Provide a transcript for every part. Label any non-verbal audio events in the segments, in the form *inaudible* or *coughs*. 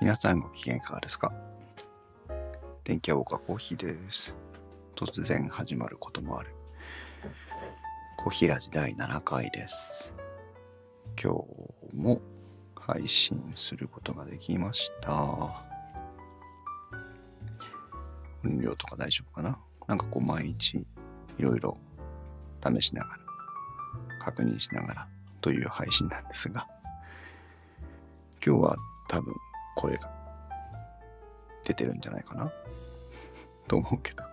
皆さんご機嫌いかがですか？電気屋ウォーカーコーヒーです。突然始まることもある。コーヒーラジ第7回です。今日も配信することができました。音量とか大丈夫かな？なんかこう毎日いろいろ試しながら、確認しながらという配信なんですが、今日は多分声が出てるんじゃないかな？と思うけど。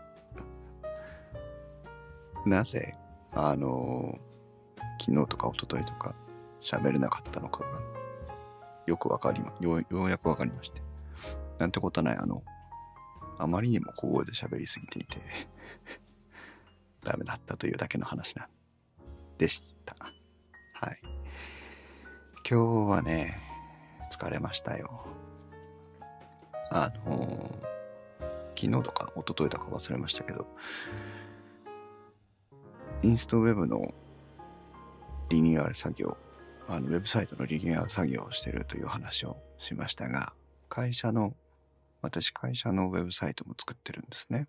*laughs* なぜ、あの昨日とか一昨日とか喋れなかったのかがよくわかりま、ようようやくわかりまして。なんてことない、あの、あまりにも小声で喋りすぎていて、*laughs* ダメだったというだけの話なでした。はい。今日はね、疲れましたよ。あの昨日とか一昨日とか忘れましたけど、インストウェブのリニューアル作業、あのウェブサイトのリニューアル作業をしてるという話をしましたが、会社の、私会社のウェブサイトも作ってるんですね。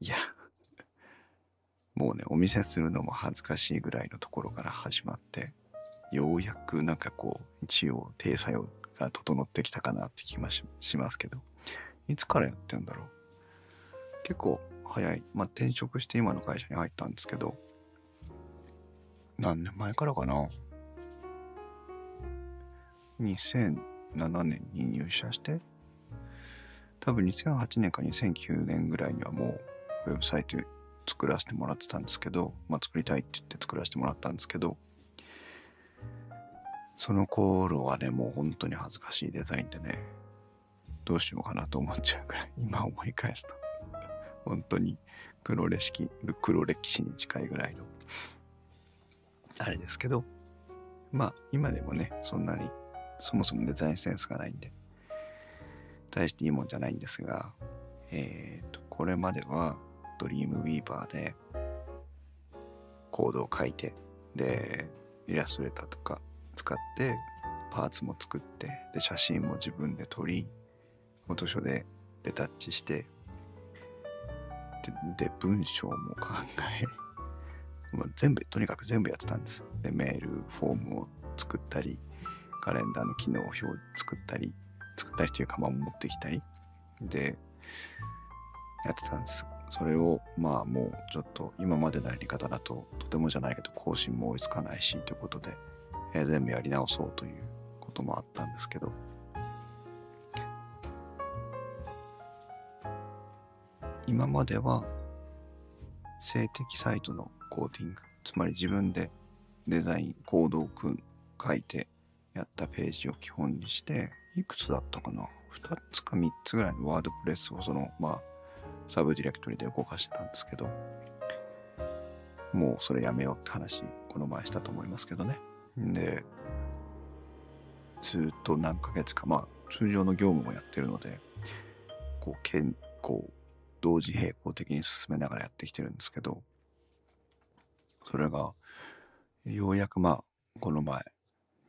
いや、もうね、お見せするのも恥ずかしいぐらいのところから始まって、ようやくなんかこう、一応体裁をが整ってきたかなって気がししますけど、いつからやってんだろう？結構早い。まあ、転職して今の会社に入ったんですけど、何年前からかな？2007年に入社して、多分2008年か2009年ぐらいにはもうウェブサイト作らせてもらってたんですけど、まあ、作りたいって言って作らせてもらったんですけど、その頃はね、もう本当に恥ずかしいデザインでね、どうしようかなと思っちゃうくらい、今思い返すと、本当に黒歴史、黒歴史に近いぐらいの、あれですけど、まあ今でもね、そんなにそもそもデザインセンスがないんで、大していいもんじゃないんですが、えっ、と、これまではドリームウィーバーでコードを書いて、で、イラストレーターとか使ってパーツも作って、で、写真も自分で撮り、フォトショーでレタッチして、で、文章も考え、*laughs* もう全部、とにかく全部やってたんです。で、メール、フォームを作ったり、カレンダーの機能表を作ったり、作ったりというか、まあ持ってきたり、で、やってたんです。それを、まあもうちょっと今までのやり方だと、とてもじゃないけど更新も追いつかないし、ということで、えー全部やり直そうということもあったんですけど、今までは性的サイトのコーディングつまり自分でデザインコードを組ん書いてやったページを基本にしていくつだったかな？2つか3つぐらいのワードプレスをそのまあサブディレクトリで動かしてたんですけど。もうそれやめようって話この前したと思いますけどね。でずっと何ヶ月かまあ通常の業務もやってるのでこうけんこう同時並行的に進めながらやってきてるんですけど、それが、ようやくまあ、この前、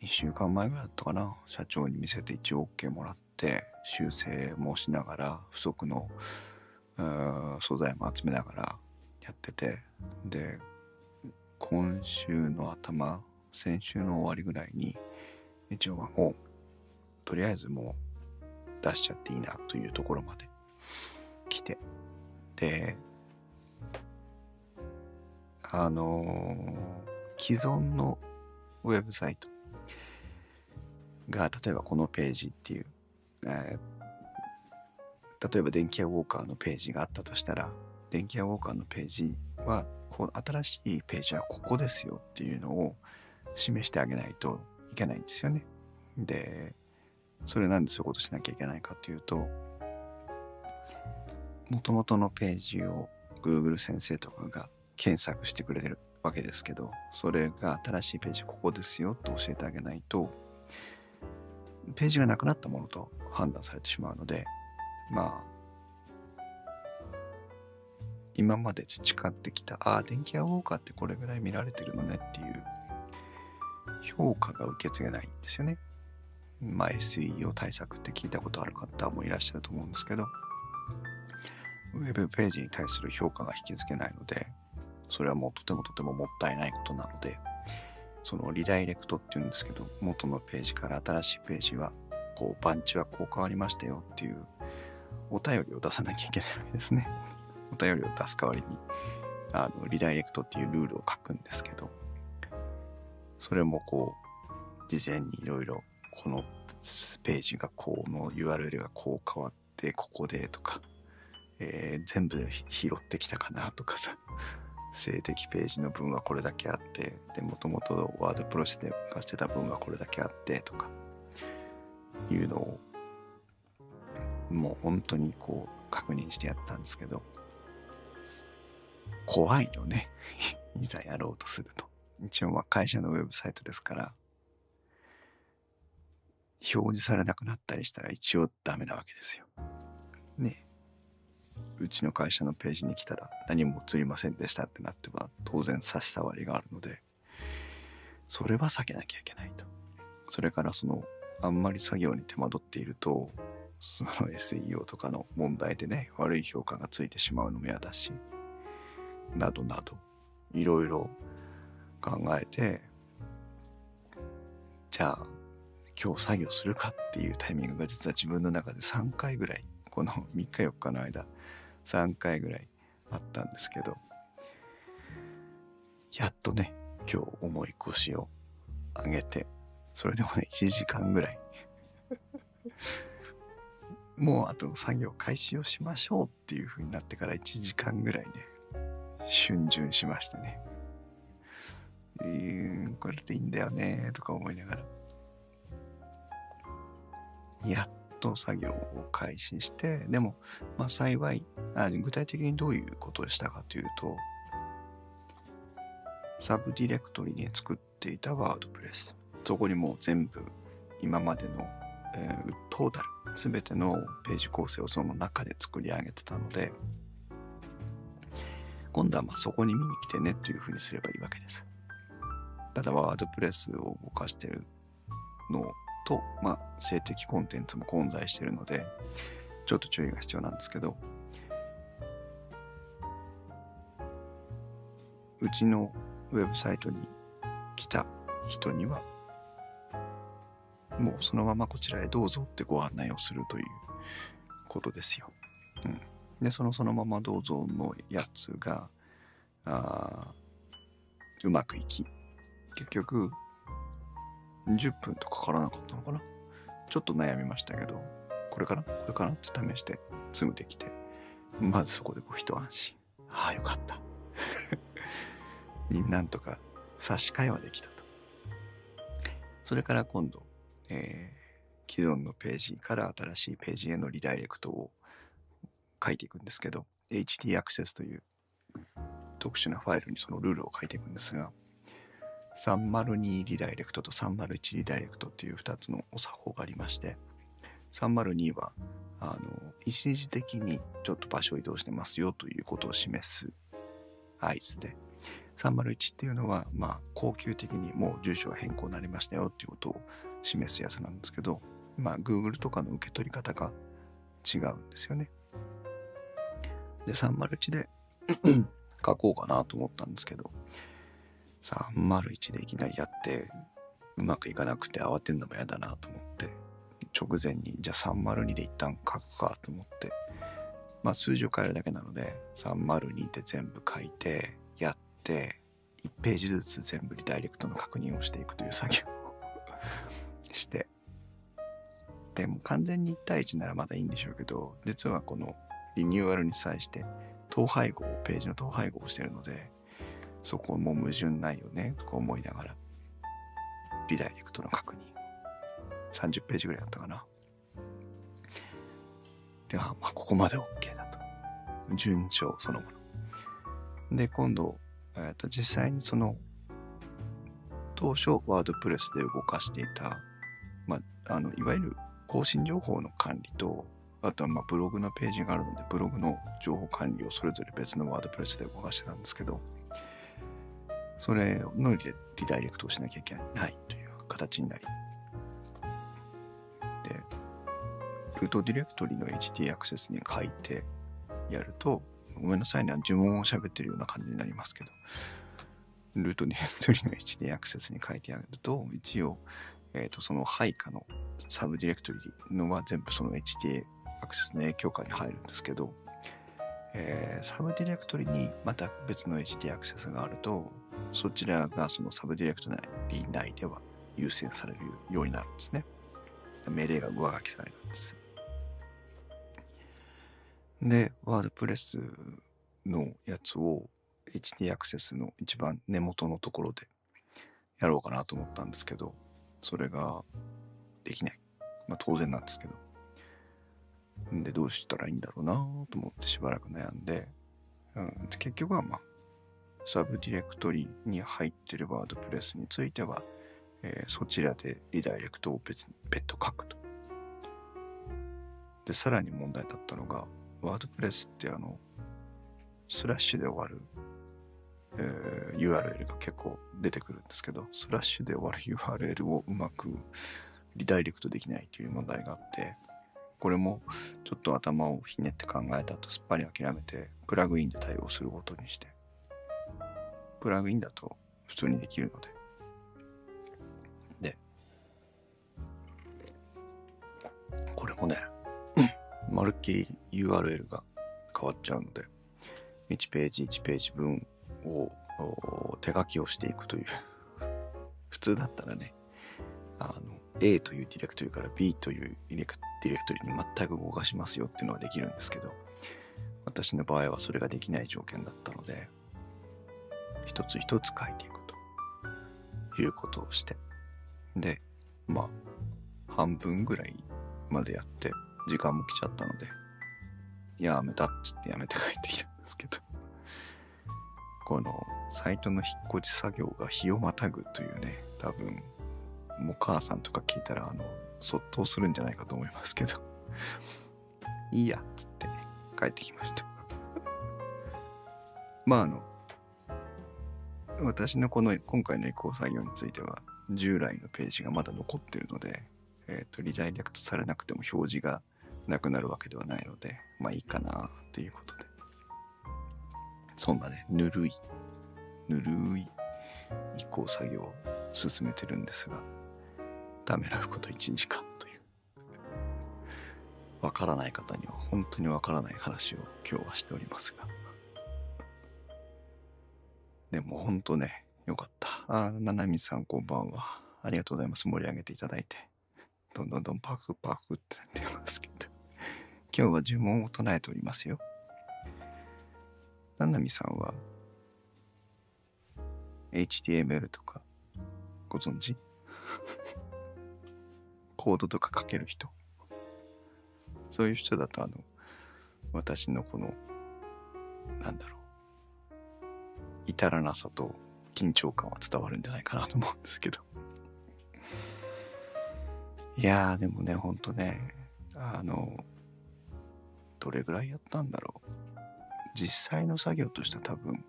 2週間前ぐらいだったかな、社長に見せて一応 OK もらって、修正もしながら、不足の素材も集めながらやってて、で、今週の頭、先週の終わりぐらいに、一応はもう、とりあえずもう出しちゃっていいなというところまで来て、で、あのー既存のウェブサイトが、例えばこのページっていう、えー例えば電気屋ウォーカーのページがあったとしたら、電気屋ウォーカーのページは、こう新しいページはここですよっていうのを示してあげないといけないんですよね。で、それなんでそういうことしなきゃいけないかっていうと、元々のページを Google 先生とかが検索してくれてるわけですけど、それが新しいページここですよと教えてあげないと、ページがなくなったものと判断されてしまうので、まあ、今まで培ってきた、ああ、電気屋ウォーカーってこれぐらい見られてるのねっていう評価が受け継げないんですよね。まあ、SEO 対策って聞いたことある方もいらっしゃると思うんですけど、ウェブページに対する評価が引き付けないので、それはもうとてもとてももったいないことなので、そのリダイレクトっていうんですけど、元のページから新しいページは、こう、番地はこう変わりましたよっていうお便りを出さなきゃいけないわけですね。お便りを出す代わりに、あの、リダイレクトっていうルールを書くんですけど、それもこう、事前にいろいろ、このページがこうの URL がこう変わって、ここでとか、えー、全部拾ってきたかなとかさ、*laughs* 性的ページの分はこれだけあって、で、もともとワードプロセスで動してた分はこれだけあってとか、いうのを、もう本当にこう確認してやったんですけど、怖いよね。*laughs* いざやろうとすると。一応まあ会社のウェブサイトですから、表示されなくなったりしたら一応ダメなわけですよ。ねうちの会社のページに来たら何も映りませんでしたってなっては当然差し障りがあるので、それは避けなきゃいけないと。それからその、あんまり作業に手間取っていると、その SEO とかの問題でね、悪い評価がついてしまうのも嫌だし、などなど、いろいろ考えて、じゃあ、今日作業するかっていうタイミングが実は自分の中で3回ぐらい、この3日4日の間、3回ぐらいあったんですけど、やっとね、今日重い腰を上げて、それでもね、1時間ぐらいもうあと作業開始をしましょうっていう風になってから1時間ぐらいね、逡巡しましたね。えー、これでいいんだよねとか思いながら。やっと作業を開始して、でも、まあ幸いあ、具体的にどういうことをしたかというと、サブディレクトリに作っていたワードプレス。そこにもう全部今までの、えー、トータル、すべてのページ構成をその中で作り上げてたので、今度はまそこに見に来てねというふうにすればいいわけです。ただワードプレスを動かしてるのと、まあ、性的コンテンツも混在してるので、ちょっと注意が必要なんですけど、うちのウェブサイトに来た人には、もうそのままこちらへどうぞってご案内をするということですよ。うん。で、そのそのままどうぞのやつが、あうまくいき、結局、10分とかからなかったのかなちょっと悩みましたけど、これかな？これかな？って試して積むできて、まずそこでこう一安心。ああ、よかった。*laughs* なんとか差し替えはできたと。それから今度、えー、既存のページから新しいページへのリダイレクトを書いていくんですけど、HD アクセスという特殊なファイルにそのルールを書いていくんですが、302リダイレクトと301リダイレクトっていう2つのお作法がありまして、302は、あの、一時的にちょっと場所移動してますよということを示す合図で、301っていうのは、まあ、恒久的にもう住所が変更になりましたよっていうことを示すやつなんですけど、まあ、Google とかの受け取り方が違うんですよね。で、301で *coughs* 書こうかなと思ったんですけど、301でいきなりやって、うまくいかなくて慌てんのも嫌だなと思って、直前に、じゃあ302で一旦書くかと思って、まあ数字を変えるだけなので、302で全部書いて、やって、1ページずつ全部リダイレクトの確認をしていくという作業を *laughs* して、でも完全に1対1ならまだいいんでしょうけど、実はこのリニューアルに際して統廃合、ページの統廃合をしてるので、そこも矛盾ないよねとか思いながら、リダイレクトの確認。30ページぐらいだったかな。では、まあ、ここまで OK だと。順調そのもの。で、今度、えー、と実際にその、当初ワードプレスで動かしていた、まあ、あの、いわゆる更新情報の管理と、あとはまブログのページがあるので、ブログの情報管理をそれぞれ別のワードプレスで動かしてたんですけど、それのリダイレクトをしなきゃいけない。という形になり、でルートディレクトリの htaccess に書いてやると、ごめんなさいね、呪文を喋ってるような感じになりますけど、ルートディレクトリの htaccess に書いてやると、一応、えっ、と、その配下のサブディレクトリのは全部その HT アクセスの影響下に入るんですけど、えー、サブディレクトリにまた別の htaccess があると、そちらがそのサブディレクトリ内では優先されるようになるんですね。命令が上書きされるんです。で、ワードプレスのやつを HT アクセスの一番根元のところでやろうかなと思ったんですけど、それができない。まあ当然なんですけど。で、どうしたらいいんだろうなと思ってしばらく悩んで、うん、結局はまあ、サブディレクトリに入ってるワードプレスについては、えー、そちらでリダイレクトを別に別途書くと。で、さらに問題だったのが、ワードプレスってあの、スラッシュで終わる、えー、URL が結構出てくるんですけど、スラッシュで終わる URL をうまくリダイレクトできないという問題があって、これもちょっと頭をひねって考えたとすっぱり諦めて、プラグインで対応することにして、プラグインだと普通にできるので、で、これもね、まるっきり URL が変わっちゃうので、1ページ1ページ分を手書きをしていくという。*laughs* 普通だったらね、あの、A というディレクトリから B というディレクトリに全く動かしますよっていうのはできるんですけど、私の場合はそれができない条件だったので、一つ一つ書いていくということをして、で、まあ、半分ぐらいまでやって、時間も来ちゃったので、やめたって言ってやめて帰ってきたんですけど、このサイトの引っ越し作業が日をまたぐというね、多分もう母さんとか聞いたら、あの、そっとするんじゃないかと思いますけど。いいや、っつって、帰ってきました。まあ、あの、私のこの今回の移行作業については、従来のページがまだ残ってるので、えっ、ー、と、リダイレクトされなくても表示がなくなるわけではないので、まあいいかなということで。そんなね、ぬるい、ぬるい移行作業を進めてるんですが、ためらうこと1時間という。わからない方には本当にわからない話を今日はしておりますが。でも本当ね、よかった。あ、ななみさんこんばんは。ありがとうございます。盛り上げていただいて。どんどんどんパクパクってなってますけど。*laughs* 今日は呪文を唱えておりますよ。ななみさんは HTML とかご存知？*laughs* コードとか書ける人。そういう人だと、あの、私のこの、なんだろう、至らなさと緊張感は伝わるんじゃないかなと思うんですけど。いやー、でもね、ほんとね、あの、どれぐらいやったんだろう。実際の作業としては多分、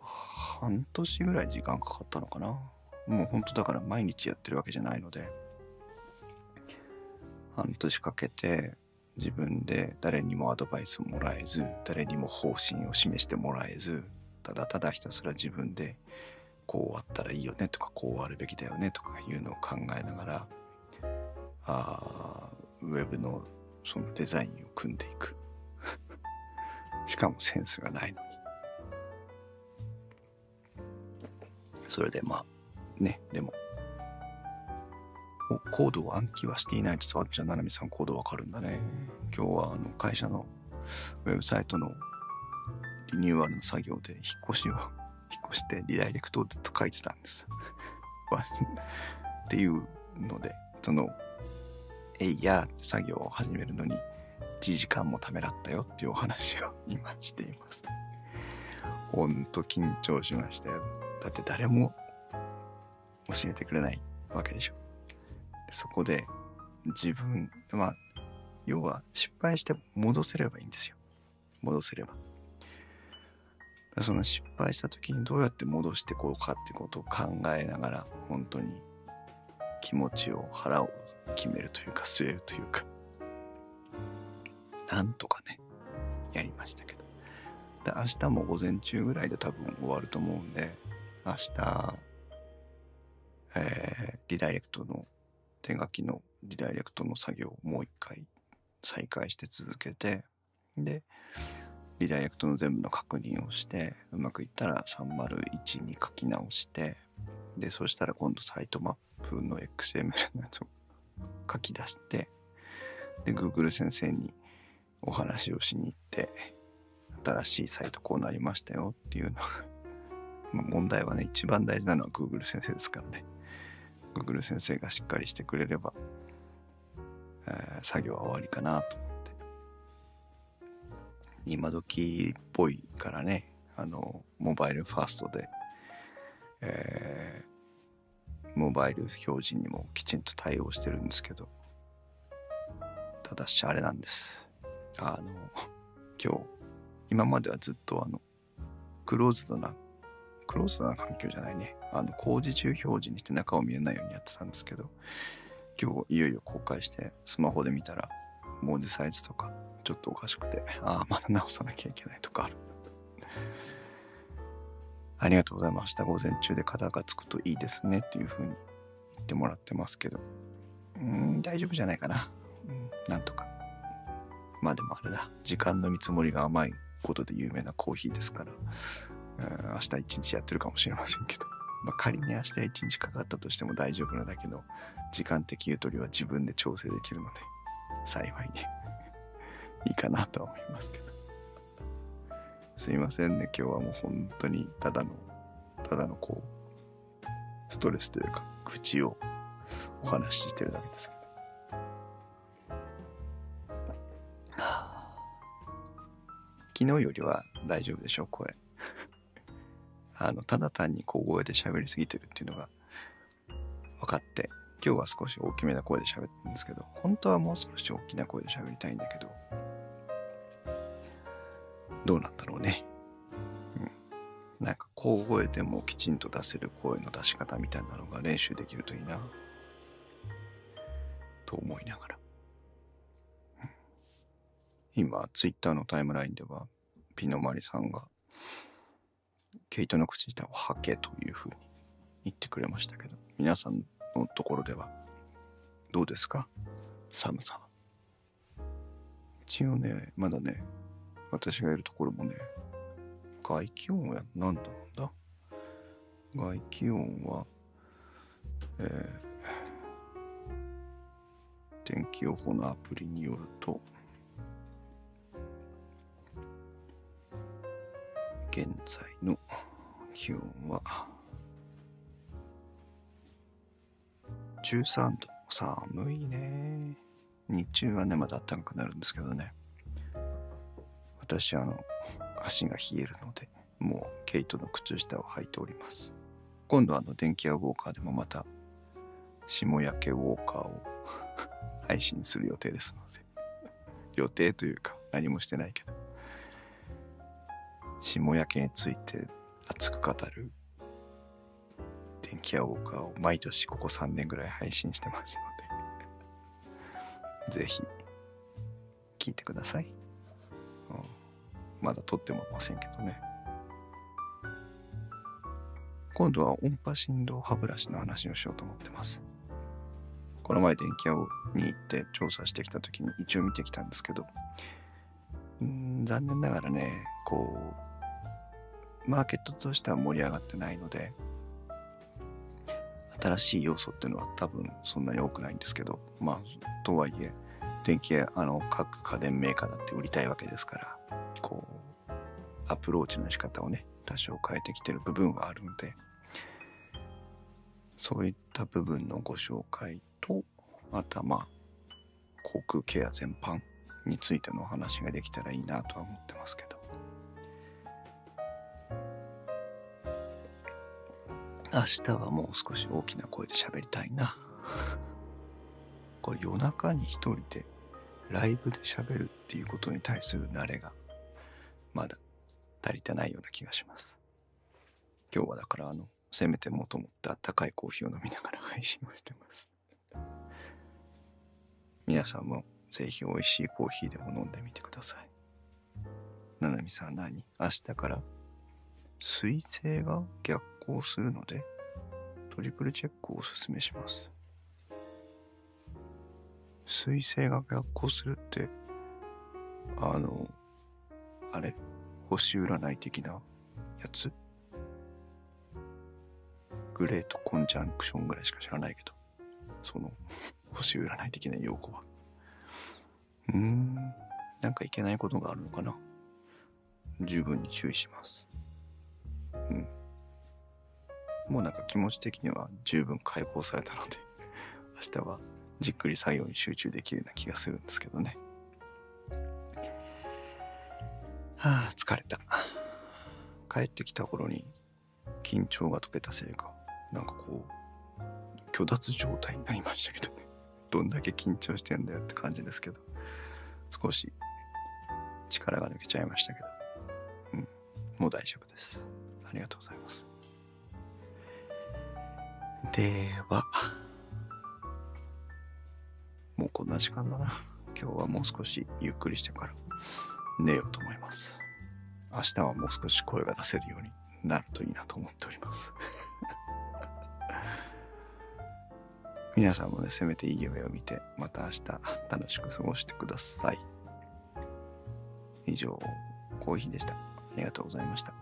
半年ぐらい時間かかったのかな。もう本当だから毎日やってるわけじゃないので、半年かけて自分で誰にもアドバイスをもらえず、誰にも方針を示してもらえず、ただただひたすら自分でこうあったらいいよねとか、こうあるべきだよねとかいうのを考えながら、あウェブのそのデザインを組んでいく。*laughs* しかもセンスがないのに。それでまあ、ね、でも。お、コードを暗記はしていないとさっちゃん、ななみさんコードわかるんだね。今日はあの会社のウェブサイトのリニューアルの作業で引っ越しを、*laughs* 引っ越してリダイレクトをずっと書いてたんです。*laughs* っていうので、その、えいやって作業を始めるのに1時間もためらったよっていうお話を今しています。ほんと緊張しましたよ。だって誰も教えてくれないわけでしょ。そこで自分、まあ、要は失敗して戻せればいいんですよ。戻せれば。その失敗した時にどうやって戻していこうかってことを考えながら、本当に気持ちを腹を決めるというか据えるというかなんとかねやりましたけどで明日も午前中ぐらいで多分終わると思うんで明日えー、リダイレクトの手書きのリダイレクトの作業をもう一回再開して続けてでリダイレクトの全部の確認をしてうまくいったら301に書き直してでそしたら今度サイトマップの XML のやつを書き出してで Google 先生にお話をしに行って新しいサイトこうなりましたよっていうのが問題はね一番大事なのは Google 先生ですからね。Google 先生がしっかりしてくれれば、えー、作業は終わりかなと思って。今時っぽいからねあのモバイルファーストで、えー、モバイル表示にもきちんと対応してるんですけどただしあれなんです。あの今日今まではずっとあのクローズドなクローズドな環境じゃないね。あの工事中表示にして中を見えないようにやってたんですけど今日いよいよ公開してスマホで見たら文字サイズとかちょっとおかしくてああまだ直さなきゃいけないとかある。ありがとうございました。午前中で肩がつくといいですねっていう風に言ってもらってますけど。うん大丈夫じゃないかな、うん、なんとか。まあでもあれだ。時間の見積もりが甘いことで有名なコーヒーですから、うん、明日一日やってるかもしれませんけど。まあ、仮に明日一日かかったとしても大丈夫なだけの時間的ゆとりは自分で調整できるので幸いね *laughs* いいかなとは思いますけど。すいませんね。今日はもう本当にただのただのこうストレスというか愚痴をお話ししてるだけですけど。*sighs* 昨日よりは大丈夫でしょう？声。あの、ただ単に小声で喋りすぎてるっていうのが分かって、今日は少し大きめな声で喋ってるんですけど、本当はもう少し大きな声で喋りたいんだけど、どうなんだろうね。うん。なんか小声でもきちんと出せる声の出し方みたいなのが練習できるといいな。と思いながら。今、ツイッターのタイムラインでは、ピノマリさんが、毛糸の口下を履けというふうに言ってくれましたけど、皆さんのところではどうですか？寒さは。一応ね、まだね、私がいるところもね、外気温は何度なんだ？外気温は、えー、天気予報のアプリによると、現在の気温は？13度寒いね。日中はねまだ暖かくなるんですけどね。私あの足が冷えるのでもう毛糸の靴下を履いております。今度あの電気屋ウォーカーでもまた霜焼けウォーカーを配信する予定ですので。予定というか何もしてないけど。霜焼けについて熱く語る。電気屋ウォーカーを毎年ここ3年ぐらい配信してますので。*laughs* ぜひ聞いてください、うん、まだ撮ってもませんけどね。今度は音波振動歯ブラシの話をしようと思ってます。この前電気屋に行って調査してきた時に一応見てきたんですけど。ん残念ながらねこうマーケットとしては盛り上がってないので、新しい要素っていうのは多分そんなに多くないんですけど、まあ、とはいえ、電気やあの各家電メーカーだって売りたいわけですから、こう、アプローチの仕方をね、多少変えてきてる部分はあるので、そういった部分のご紹介と、あとはまあ、航空ケア全般についてのお話ができたらいいなとは思ってますけど。明日はもう少し大きな声で喋りたいな。これ夜中に一人でライブで喋るっていうことに対する慣れがまだ足りてないような気がします。今日はだからあの、せめてもともってあったかいコーヒーを飲みながら配信をしてます。皆さんもぜひ美味しいコーヒーでも飲んでみてください。ななみさん何？明日から水星が逆行するのでトリプルチェックをおすすめします。水星が逆行するってあのあれ？星占い的なやつ？グレートコンジャンクションぐらいしか知らないけどその *laughs* 星占い的な用語は。うーん。なんかいけないことがあるのかな？十分に注意します。うん。もうなんか気持ち的には十分解放されたので *laughs* 明日はじっくり作業に集中できるような気がするんですけどね。はあ疲れた。帰ってきた頃に緊張が解けたせいかなんかこう虚脱状態になりましたけどね。*laughs* どんだけ緊張してんだよって感じですけど。少し力が抜けちゃいましたけど。うん。もう大丈夫です。ありがとうございます。ではもうこんな時間だな。今日はもう少しゆっくりしてから寝ようと思います。明日はもう少し声が出せるようになるといいなと思っております。*laughs* 皆さんもねせめていい夢を見てまた明日楽しく過ごしてください。以上コーヒーでした。ありがとうございました。